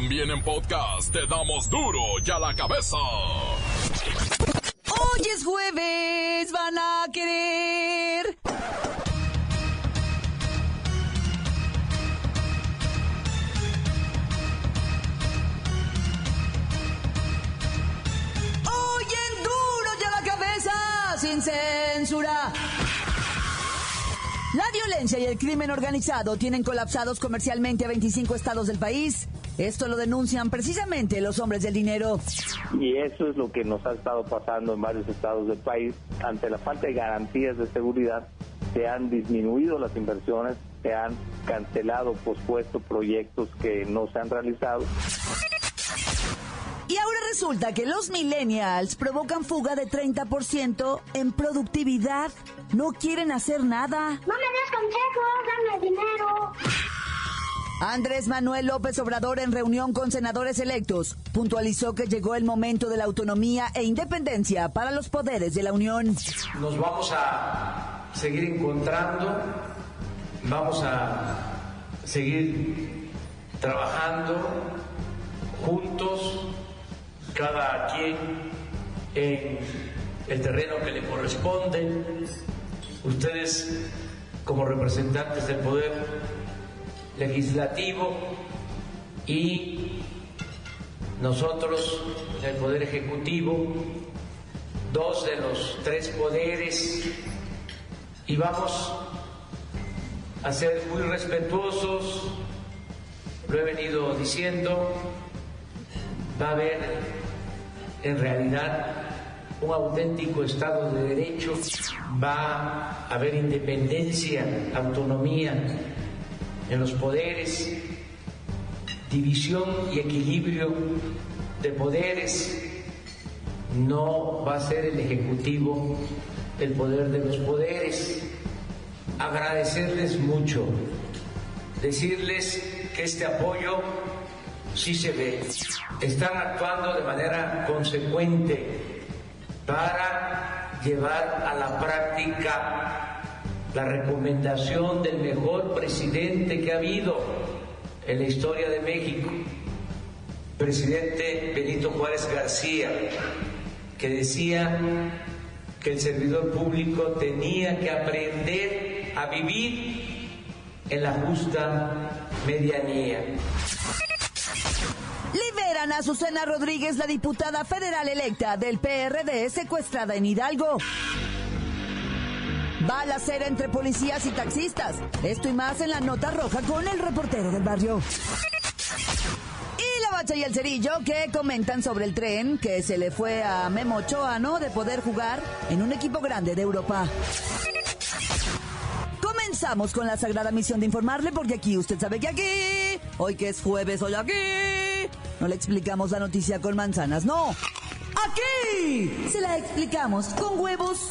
También en podcast te damos duro y a la cabeza. Hoy es jueves, van a querer. Hoy en duro y a la cabeza, sin censura. La violencia y el crimen organizado tienen colapsados comercialmente a 25 estados del país. Esto lo denuncian precisamente los hombres del dinero. Y eso es lo que nos ha estado pasando en varios estados del país. Ante la falta de garantías de seguridad, se han disminuido las inversiones, se han cancelado, pospuesto proyectos que no se han realizado. Y ahora resulta que los millennials provocan fuga de 30% en productividad. No quieren hacer nada. No me des consejos, dame dinero. Andrés Manuel López Obrador en reunión con senadores electos puntualizó que llegó el momento de la autonomía e independencia para los poderes de la Unión. Nos vamos a seguir encontrando, vamos a seguir trabajando juntos, cada quien en el terreno que le corresponde. Ustedes como representantes del poder legislativo y nosotros, el Poder Ejecutivo, dos de los tres poderes, y vamos a ser muy respetuosos, lo he venido diciendo, va a haber en realidad un auténtico Estado de Derecho, va a haber independencia, autonomía en los poderes, división y equilibrio de poderes. No va a ser el Ejecutivo el poder de los poderes. Agradecerles mucho, decirles que este apoyo sí se ve. Están actuando de manera consecuente para llevar a la práctica la recomendación del mejor presidente que ha habido en la historia de México, presidente Benito Juárez García, que decía que el servidor público tenía que aprender a vivir en la justa medianía. Liberan a Susana Rodríguez, la diputada federal electa del PRD, secuestrada en Hidalgo. Balacera entre policías y taxistas. Esto y más en la nota roja con el reportero del barrio. Y la bacha y el cerillo que comentan sobre el tren que se le fue a Memo Ochoa, ¿no? De poder jugar en un equipo grande de Europa. Comenzamos con la sagrada misión de informarle porque aquí usted sabe que aquí, hoy que es jueves, hoy aquí, no le explicamos la noticia con manzanas, no. Aquí se la explicamos con huevos.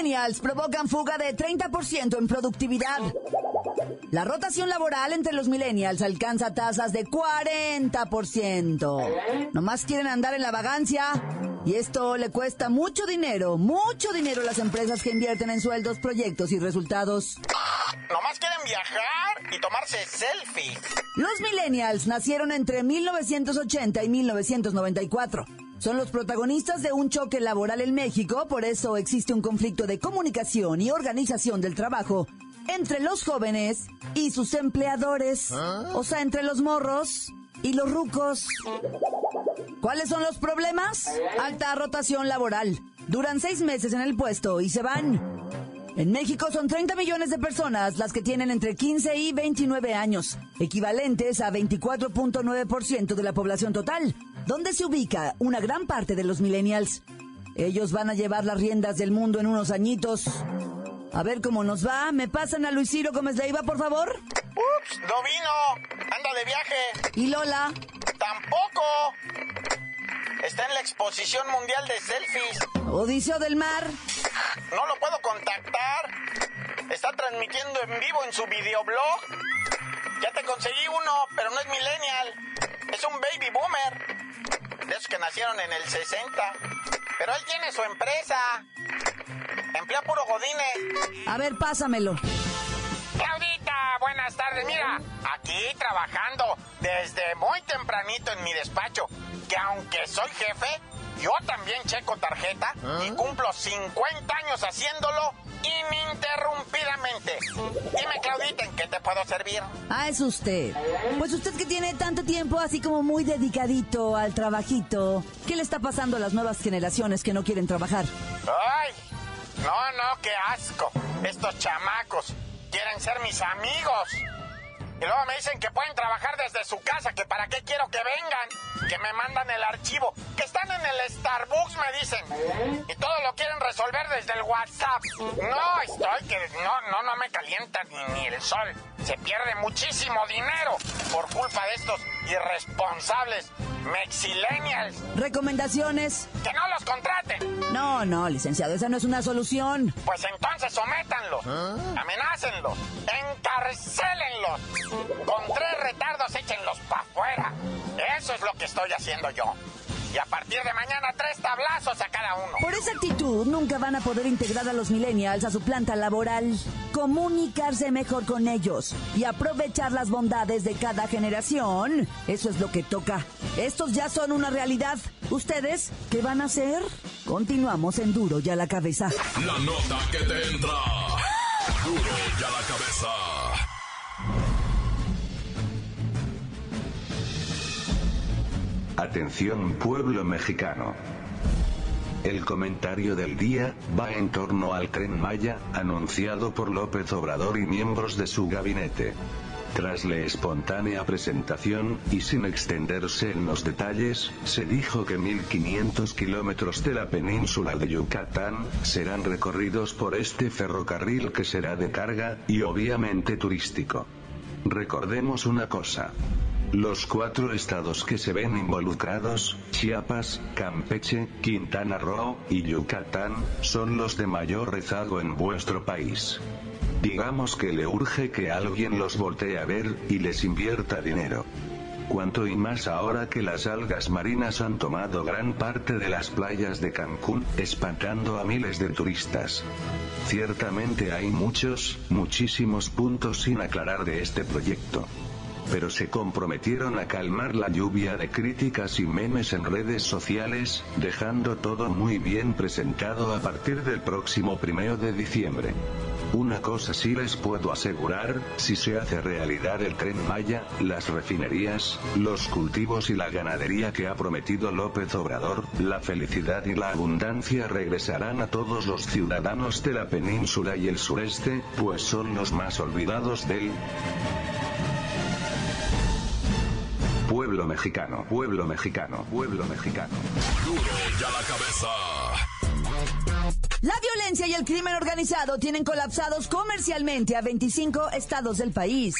Millennials provocan fuga de 30% en productividad. La rotación laboral entre los millennials alcanza tasas de 40%. Nomás quieren andar en la vagancia y esto le cuesta mucho dinero, mucho dinero a las empresas que invierten en sueldos, proyectos y resultados. Nomás quieren viajar y tomarse selfie. Los millennials nacieron entre 1980 y 1994. Son los protagonistas de un choque laboral en México, por eso existe un conflicto de comunicación y organización del trabajo entre los jóvenes y sus empleadores. O sea, entre los morros y los rucos. ¿Cuáles son los problemas? Alta rotación laboral. Duran seis meses en el puesto y se van. En México son 30 millones de personas las que tienen entre 15 y 29 años, equivalentes a 24.9% de la población total, donde se ubica una gran parte de los millennials. Ellos van a llevar las riendas del mundo en unos añitos. A ver cómo nos va. ¿Me pasan a Luis Ciro Gómez Leiva, por favor? Ups, no vino. anda de viaje. ¿Y Lola? Tampoco. Está en la exposición mundial de selfies. Odiseo del Mar. No lo puedo contactar. Está transmitiendo en vivo en su videoblog. Ya te conseguí uno, pero no es millennial. Es un baby boomer. De esos que nacieron en el 60. Pero él tiene su empresa. Emplea puro godines. A ver, pásamelo. Claudita, buenas tardes. Mira, aquí trabajando desde muy tempranito en mi despacho. Que aunque soy jefe, yo también checo tarjeta y cumplo 50 años haciéndolo ininterrumpidamente. Dime, Claudita, ¿en qué te puedo servir? Ah, es usted. Pues usted que tiene tanto tiempo así como muy dedicadito al trabajito. ¿Qué le está pasando a las nuevas generaciones que no quieren trabajar? ¡Ay! No, no, qué asco. Estos chamacos quieren ser mis amigos. Y luego me dicen que pueden trabajar desde su casa, que para qué quiero que vengan, que me mandan el archivo, que están en el Starbucks, me dicen. Y todo lo quieren resolver desde el WhatsApp. No, estoy que no, no, no me calienta ni, ni el sol. Se pierde muchísimo dinero por culpa de estos irresponsables mexilenials. ¿Recomendaciones? Que no los contraten. No, no, licenciado, esa no es una solución. Pues entonces sométanlos, amenácenlos, encarcélenlos. Con tres retardos échenlos para afuera. Eso es lo que estoy haciendo yo. Y a partir de mañana tres tablazos a cada uno. Por esa actitud nunca van a poder integrar a los millennials a su planta laboral, comunicarse mejor con ellos y aprovechar las bondades de cada generación. Eso es lo que toca. Estos ya son una realidad. ¿Ustedes qué van a hacer? Continuamos en Duro y a la cabeza. La nota que te entra. Duro y a la cabeza. Atención pueblo mexicano. El comentario del día va en torno al tren Maya, anunciado por López Obrador y miembros de su gabinete. Tras la espontánea presentación, y sin extenderse en los detalles, se dijo que 1.500 kilómetros de la península de Yucatán serán recorridos por este ferrocarril que será de carga, y obviamente turístico. Recordemos una cosa. Los cuatro estados que se ven involucrados, Chiapas, Campeche, Quintana Roo y Yucatán, son los de mayor rezago en vuestro país. Digamos que le urge que alguien los voltee a ver y les invierta dinero. Cuanto y más ahora que las algas marinas han tomado gran parte de las playas de Cancún, espantando a miles de turistas. Ciertamente hay muchos, muchísimos puntos sin aclarar de este proyecto pero se comprometieron a calmar la lluvia de críticas y memes en redes sociales, dejando todo muy bien presentado a partir del próximo primero de diciembre. Una cosa sí les puedo asegurar, si se hace realidad el tren Maya, las refinerías, los cultivos y la ganadería que ha prometido López Obrador, la felicidad y la abundancia regresarán a todos los ciudadanos de la península y el sureste, pues son los más olvidados del pueblo mexicano, pueblo mexicano, pueblo mexicano. Duro y a la cabeza. La violencia y el crimen organizado tienen colapsados comercialmente a 25 estados del país.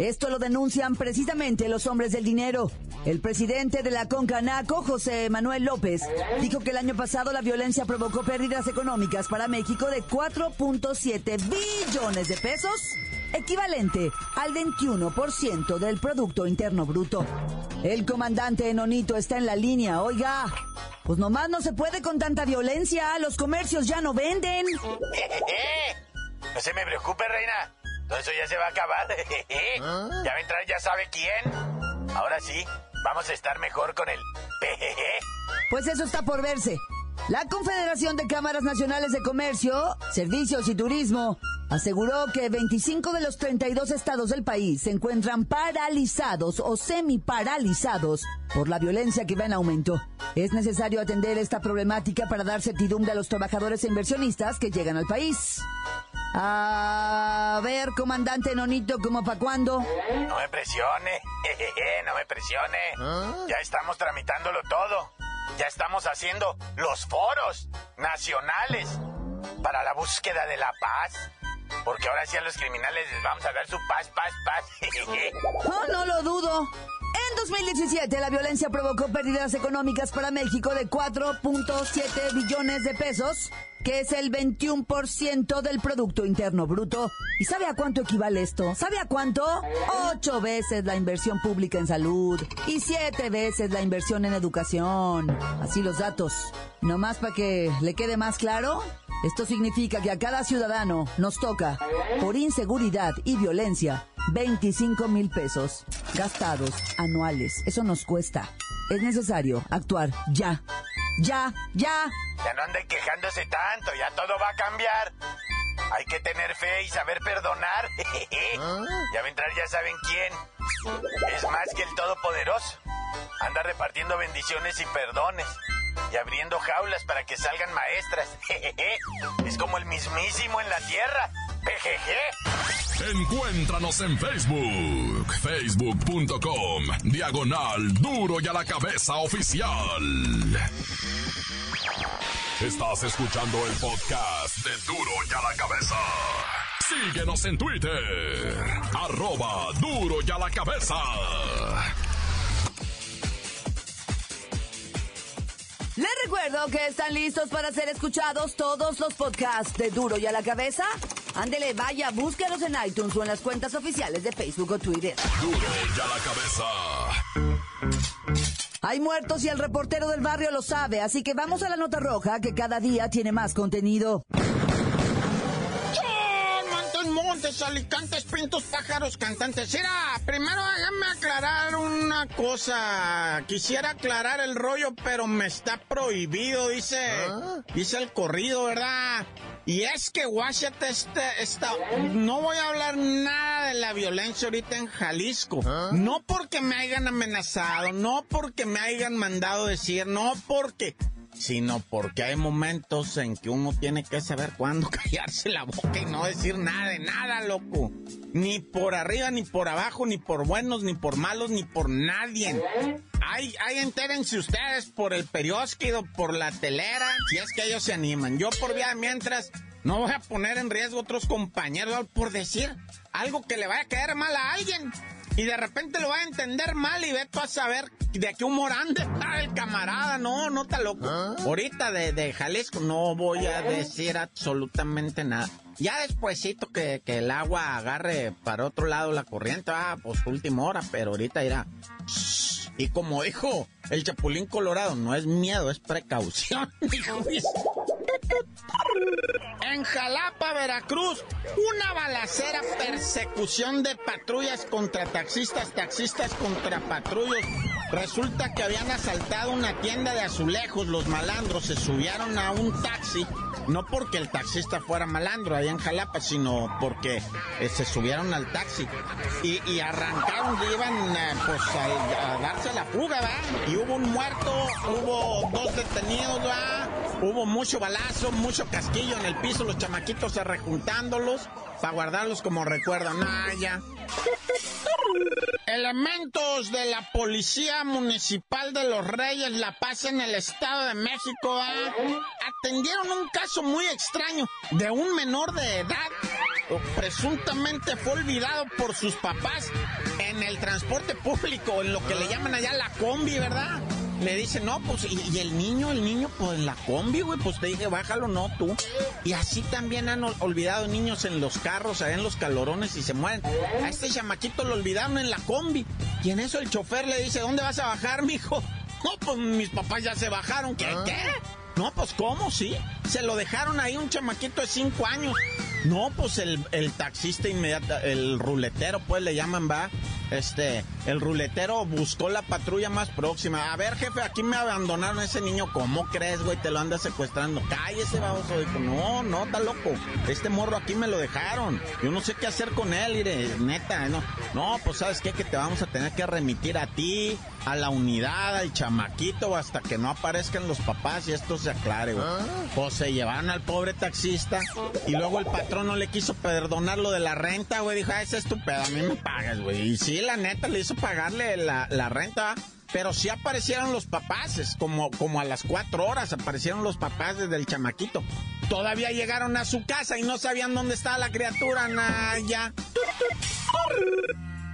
Esto lo denuncian precisamente los hombres del dinero. El presidente de la Concanaco, José Manuel López, dijo que el año pasado la violencia provocó pérdidas económicas para México de 4.7 billones de pesos, equivalente al 21% del Producto Interno Bruto. El comandante Enonito está en la línea, oiga. Pues nomás no se puede con tanta violencia, los comercios ya no venden. No se me preocupe, reina. Todo eso ya se va a acabar. Ya va a entrar, ya sabe quién. Ahora sí, vamos a estar mejor con el Pues eso está por verse. La Confederación de Cámaras Nacionales de Comercio, Servicios y Turismo aseguró que 25 de los 32 estados del país se encuentran paralizados o semiparalizados por la violencia que va en aumento. Es necesario atender esta problemática para dar certidumbre a los trabajadores e inversionistas que llegan al país. A ver, comandante Nonito, ¿cómo para cuándo? No me presione, no me presione. Ya estamos tramitándolo todo. Ya estamos haciendo los foros nacionales para la búsqueda de la paz. Porque ahora sí a los criminales les vamos a dar su paz, paz, paz. En 2017 la violencia provocó pérdidas económicas para México de 4.7 billones de pesos, que es el 21% del Producto Interno Bruto. ¿Y sabe a cuánto equivale esto? ¿Sabe a cuánto? Ocho veces la inversión pública en salud y siete veces la inversión en educación. Así los datos. No más para que le quede más claro, esto significa que a cada ciudadano nos toca, por inseguridad y violencia, 25 mil pesos gastados anuales. Eso nos cuesta. Es necesario actuar ya. Ya, ya. Ya no anden quejándose tanto, ya todo va a cambiar. Hay que tener fe y saber perdonar. Ya va a entrar ya saben quién. Es más que el Todopoderoso. Anda repartiendo bendiciones y perdones. Y abriendo jaulas para que salgan maestras. Es como el mismísimo en la tierra. Pejeje. Encuéntranos en Facebook, facebook.com, diagonal duro y a la cabeza oficial. Estás escuchando el podcast de duro y a la cabeza. Síguenos en Twitter, arroba duro y a la cabeza. Les recuerdo que están listos para ser escuchados todos los podcasts de Duro y a la cabeza. Ándele, vaya, búsquelos en iTunes o en las cuentas oficiales de Facebook o Twitter. Duro y a la cabeza. Hay muertos y el reportero del barrio lo sabe, así que vamos a la nota roja que cada día tiene más contenido. Montes, alicantes, pintos, pájaros, cantantes. Mira, primero déjame aclarar una cosa. Quisiera aclarar el rollo, pero me está prohibido, dice, dice el corrido, ¿verdad? Y es que Washington está, no voy a hablar nada de la violencia ahorita en Jalisco. No porque me hayan amenazado, no porque me hayan mandado decir, no porque, sino porque hay momentos en que uno tiene que saber cuándo callarse la boca y no decir nada de nada, loco. Ni por arriba, ni por abajo, ni por buenos, ni por malos, ni por nadie. Ay, ay, entérense ustedes por el periódico, por la telera, si es que ellos se animan. Yo por vía mientras no voy a poner en riesgo a otros compañeros por decir algo que le vaya a caer mal a alguien. Y de repente lo va a entender mal y ve tú a saber de qué humor anda el camarada. No, no está loco. Ahorita de, de Jalisco no voy a decir absolutamente nada. Ya despuesito que, que el agua agarre para otro lado la corriente, ah, pues última hora, pero ahorita irá. Y como dijo el Chapulín Colorado, no es miedo, es precaución. dijo. En Jalapa, Veracruz, una balacera persecución de patrullas contra taxistas, taxistas contra patrullos. Resulta que habían asaltado una tienda de azulejos, los malandros se subieron a un taxi, no porque el taxista fuera malandro allá en Jalapa, sino porque eh, se subieron al taxi y, y arrancaron, iban eh, pues a, a, darse la fuga, ¿va? Y hubo un muerto, hubo dos detenidos, ¿va? Hubo mucho balazo, mucho casquillo en el piso, los chamaquitos rejuntándolos para guardarlos como recuerdo. Nah, ya. Elementos de la Policía Municipal de los Reyes La Paz en el Estado de México ¿eh? atendieron un caso muy extraño de un menor de edad presuntamente fue olvidado por sus papás en el transporte público, en lo que le llaman allá la combi, ¿verdad? Le dice, no, pues, y, y, el niño, el niño, pues en la combi, güey, pues te dije, bájalo, no, tú. Y así también han olvidado niños en los carros, allá en los calorones y se mueren. A este chamaquito lo olvidaron en la combi. Y en eso el chofer le dice, ¿dónde vas a bajar, mijo? No, pues mis papás ya se bajaron. ¿Qué? ¿Qué? No, pues ¿cómo? Sí. Se lo dejaron ahí un chamaquito de cinco años. No, pues el, el taxista inmediato, el ruletero, pues le llaman, va. Este, el ruletero buscó la patrulla más próxima. A ver, jefe, aquí me abandonaron ese niño. ¿Cómo crees, güey? Te lo anda secuestrando. Cállese, baboso. Dijo, no, no, está loco. Este morro aquí me lo dejaron. Yo no sé qué hacer con él, iré, neta. No, no, pues sabes qué, que te vamos a tener que remitir a ti, a la unidad, al chamaquito, hasta que no aparezcan los papás y esto se aclare, güey. Pues se llevaron al pobre taxista y luego el patrón no le quiso perdonar lo de la renta, güey. Dijo, ah, ese es tu pedo, a mí me pagas, güey. Y sí, la neta, le hizo pagarle la, la renta, pero sí aparecieron los papás, como, como a las cuatro horas aparecieron los papás del chamaquito. Todavía llegaron a su casa y no sabían dónde estaba la criatura, Naya.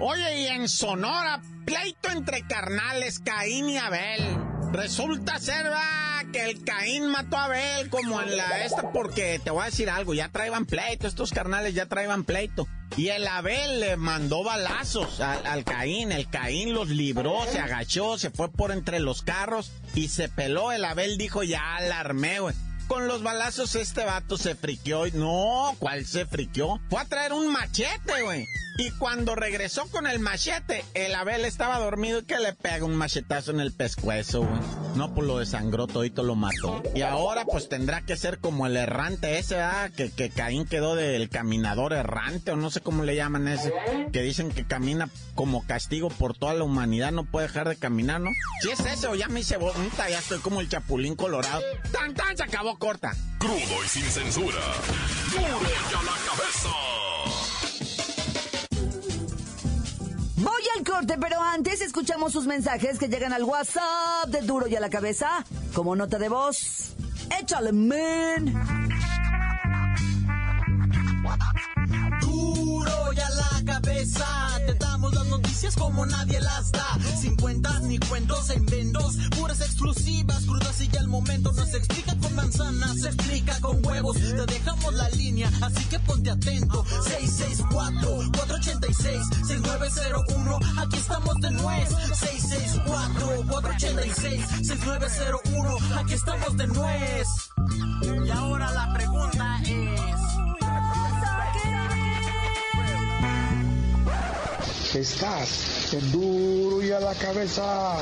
Oye, y en Sonora, pleito entre carnales, Caín y Abel. Resulta ser, va, que el Caín mató a Abel como en la esta, porque te voy a decir algo, ya traían pleito, estos carnales ya traían pleito. Y el Abel le mandó balazos al, Caín. El Caín los libró, se agachó, se fue por entre los carros y se peló. El Abel dijo, ya alarmé, güey. Con los balazos este vato se friqueó. No, ¿cuál se friqueó? Fue a traer un machete, güey. Y cuando regresó con el machete, el Abel estaba dormido y que le pega un machetazo en el pescuezo, güey. No, pues lo desangró todito, lo mató. Y ahora pues tendrá que ser como el errante ese, ¿verdad? Que, que Caín quedó del caminador errante o no sé cómo le llaman ese. Que dicen que camina como castigo por toda la humanidad, no puede dejar de caminar, ¿no? Si es ese o ya me hice bonita, ya estoy como el chapulín colorado. ¡Tan, tan! Se acabó corta. Crudo y sin censura. ¡Duro ya la cabeza! Voy al corte, pero antes escuchamos sus mensajes que llegan al WhatsApp de Duro y a la cabeza como nota de voz. Échale, man. Duro y a la cabeza, te damos las noticias como nadie las da. Sin cuentas ni cuentos en vendos, puras exclusivas, crudas y ya el momento no se explica con manzanas, se explica con huevos. Te dejamos la línea, así que ponte atento. 664-486-6901, aquí estamos de nuez. 664-486-6901, aquí estamos de nuez. Y ahora la pregunta es... Estás en duro y a la cabeza.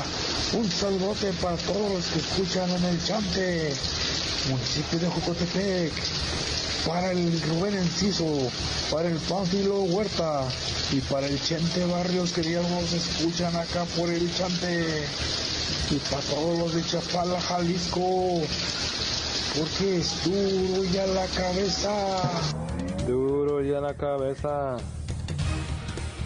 Un saludote para todos los que escuchan en el Chante, municipio de Jocotepec. Para el Rubén Enciso, para el Pánfilo Huerta y para el Chente Barrios que ya nos escuchan acá por el Chante. Y para todos los de Chapala, Jalisco. Porque es duro y a la cabeza. Duro y a la cabeza.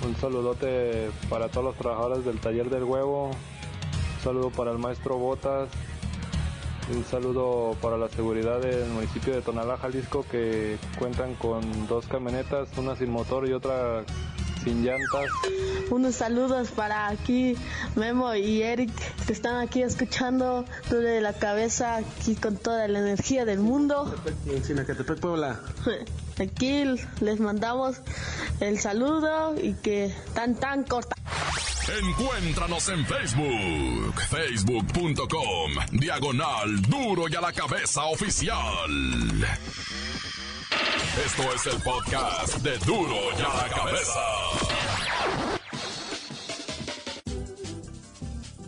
Un saludote para todos los trabajadores del taller del huevo. Un saludo para el maestro Botas. Un saludo para la seguridad del municipio de Tonalá, Jalisco, que cuentan con dos camionetas, una sin motor y otra sin llantas. Unos saludos para aquí Memo y Eric, que están aquí escuchando de la cabeza, aquí con toda la energía del mundo. En Sinacatepec, Puebla. Aquí les mandamos el saludo y que tan tan corta. Encuéntranos en Facebook, facebook.com, diagonal duro y a la cabeza oficial. Esto es el podcast de duro y a la cabeza.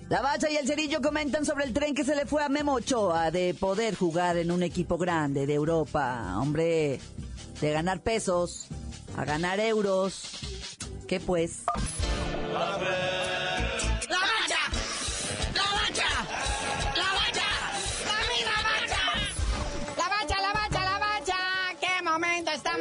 La Bacha y el Cerillo comentan sobre el tren que se le fue a Memo Ochoa de poder jugar en un equipo grande de Europa. Hombre, de ganar pesos a ganar euros. ¿Qué pues? ¡La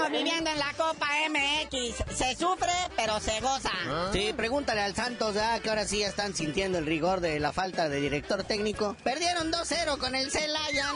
estamos viviendo en la Copa MX? Se sufre, pero se goza. Sí, pregúntale al Santos, ya que ahora sí están sintiendo el rigor de la falta de director técnico. Perdieron 2-0 con el Celaya,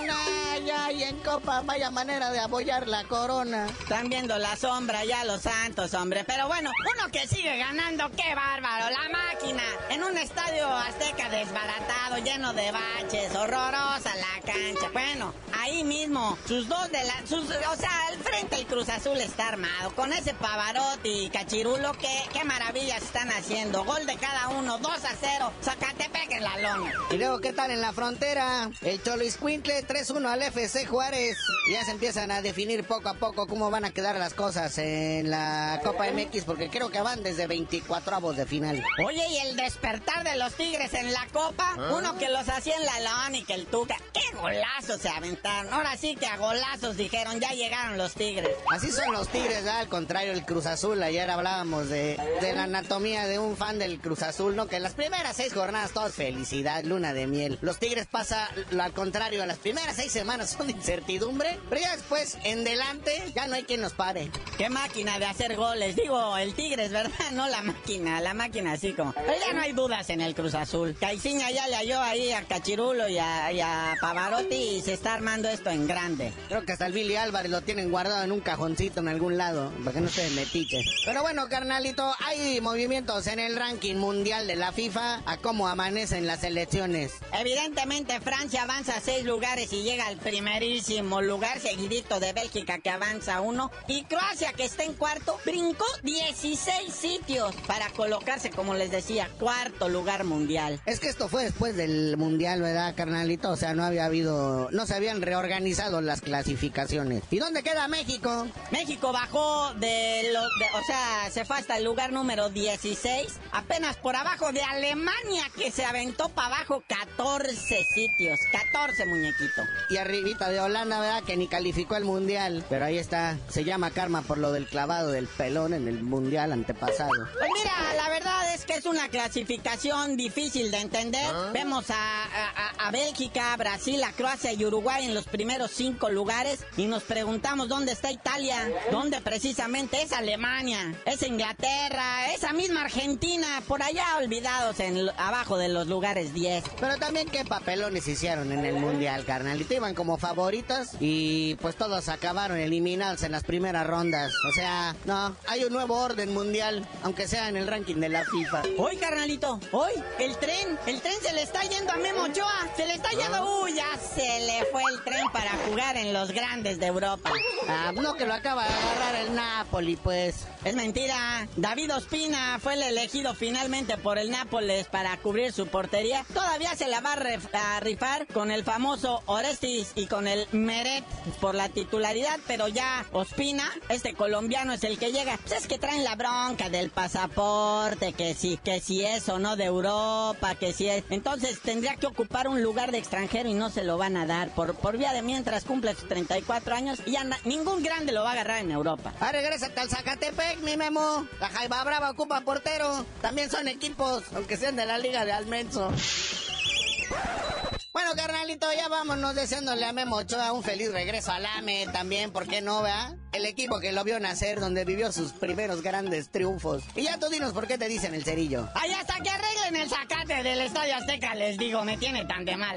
ya, y en Copa, vaya manera de apoyar la corona. Están viendo la sombra ya los Santos, hombre. Pero bueno, uno que sigue ganando, qué bárbaro. La máquina, en un estadio azteca desbaratado, lleno de baches, horrorosa la cancha. Bueno, ahí mismo, sus dos de la... Sus, o sea, al frente el Cruz Azul está armado. Con ese Pavarotti y Cachirulo, qué, qué maravillas están haciendo. Gol de cada uno, 2 a 0. Zacatepec en la lona. Y luego, ¿qué tal en la frontera? El Cholo Iscuintle 3-1 al FC Juárez. Ya se empiezan a definir poco a poco cómo van a quedar las cosas en la Copa MX, porque creo que van desde 24 avos de final. Oye, y el despertar de los Tigres en la Copa, uno que los hacía en la lona y que el Tuca, qué golazos se aventaron. Ahora sí que a golazos dijeron, ya llegaron los Tigres. Así son los Tigres, ¿verdad? al contrario, el Cruz Azul. Ayer hablábamos de, de la anatomía de un fan del Cruz Azul, ¿no? Que en las primeras seis jornadas, todo es felicidad, luna de miel. Los Tigres pasa lo al contrario, las primeras seis semanas son de incertidumbre, pero ya después, en delante, ya no hay quien nos pare. Qué máquina de hacer goles. Digo, el Tigres, ¿verdad? No la máquina, la máquina así como. Pero ya no hay dudas en el Cruz Azul. Caiciña ya le halló ahí a Cachirulo y a, y a Pavarotti y se está armando esto en grande. Creo que hasta el Billy Álvarez lo tienen guardado en un cajoncito en algún lado, para que no se metiche. Pero bueno, carnalito, hay movimientos en el ranking mundial de la FIFA a cómo amanecen las elecciones. Evidentemente Francia avanza seis lugares y llega al primerísimo lugar, seguidito de Bélgica que avanza uno. Y Croacia que está en cuarto, brincó 16 sitios para colocarse, como les decía, cuarto lugar mundial. Es que esto fue después del mundial, ¿verdad, carnalito? O sea, no había habido, no se habían reorganizado las clasificaciones. ¿Y dónde queda México? México bajó de los, o sea, se fue hasta el lugar número 16, apenas por abajo de Alemania que se aventó para abajo 14 sitios, 14 muñequito. Y arribita de Holanda, ¿verdad? Que ni calificó el mundial. Pero ahí está, se llama karma por lo del clavado del pelón en el mundial antepasado. Pues mira, la verdad es que es una clasificación difícil de entender. ¿Ah? Vemos a, a, a, Bélgica, Brasil, a Croacia y Uruguay en los primeros cinco lugares y nos preguntamos dónde está Italia, dónde precisamente es Alemania, es Inglaterra, esa misma Argentina, por allá olvidados en abajo de los lugares 10. Pero también qué papelones hicieron en el mundial, carnalito. Iban como favoritos y pues todos acabaron eliminados en las primeras rondas. O sea, no, hay un nuevo orden mundial, aunque sea en el ranking de la FIFA. Hoy, carnalito, hoy, el tren, el tren se le está yendo a Memo Ochoa, se le está yendo, uy, ya se le fue el tren para jugar en los grandes de Europa. Ah, no que lo acaba de agarrar el Napoli, pues. Es mentira. David Ospina fue el elegido finalmente por el Nápoles para cubrir su portería. Todavía se la va a, rifar con el famoso Orestis y con el Meret por la titularidad, pero ya Ospina, este colombiano, es el que llega. Pues es que traen la bronca del pasaporte, que si, que si es o no de Europa, que si es. Entonces tendría que ocupar un lugar de extranjero y no se lo van a dar. Por, por vía de mientras cumple sus 34 años y ya ningún grande lo va a agarrar en Europa. Ah, regresa al Zacatepec, mi Memo. La Jaiba Brava ocupa portero. También son equipos, aunque sean de la Liga de Almenso. Bueno, carnalito, ya vámonos deseándole a Memo Ochoa un feliz regreso al AME también, ¿por qué no, vea? El equipo que lo vio nacer, donde vivió sus primeros grandes triunfos. Y ya tú dinos por qué te dicen el cerillo. Ay, hasta que arreglen el zacate del Estadio Azteca, les digo, me tiene tan de mal.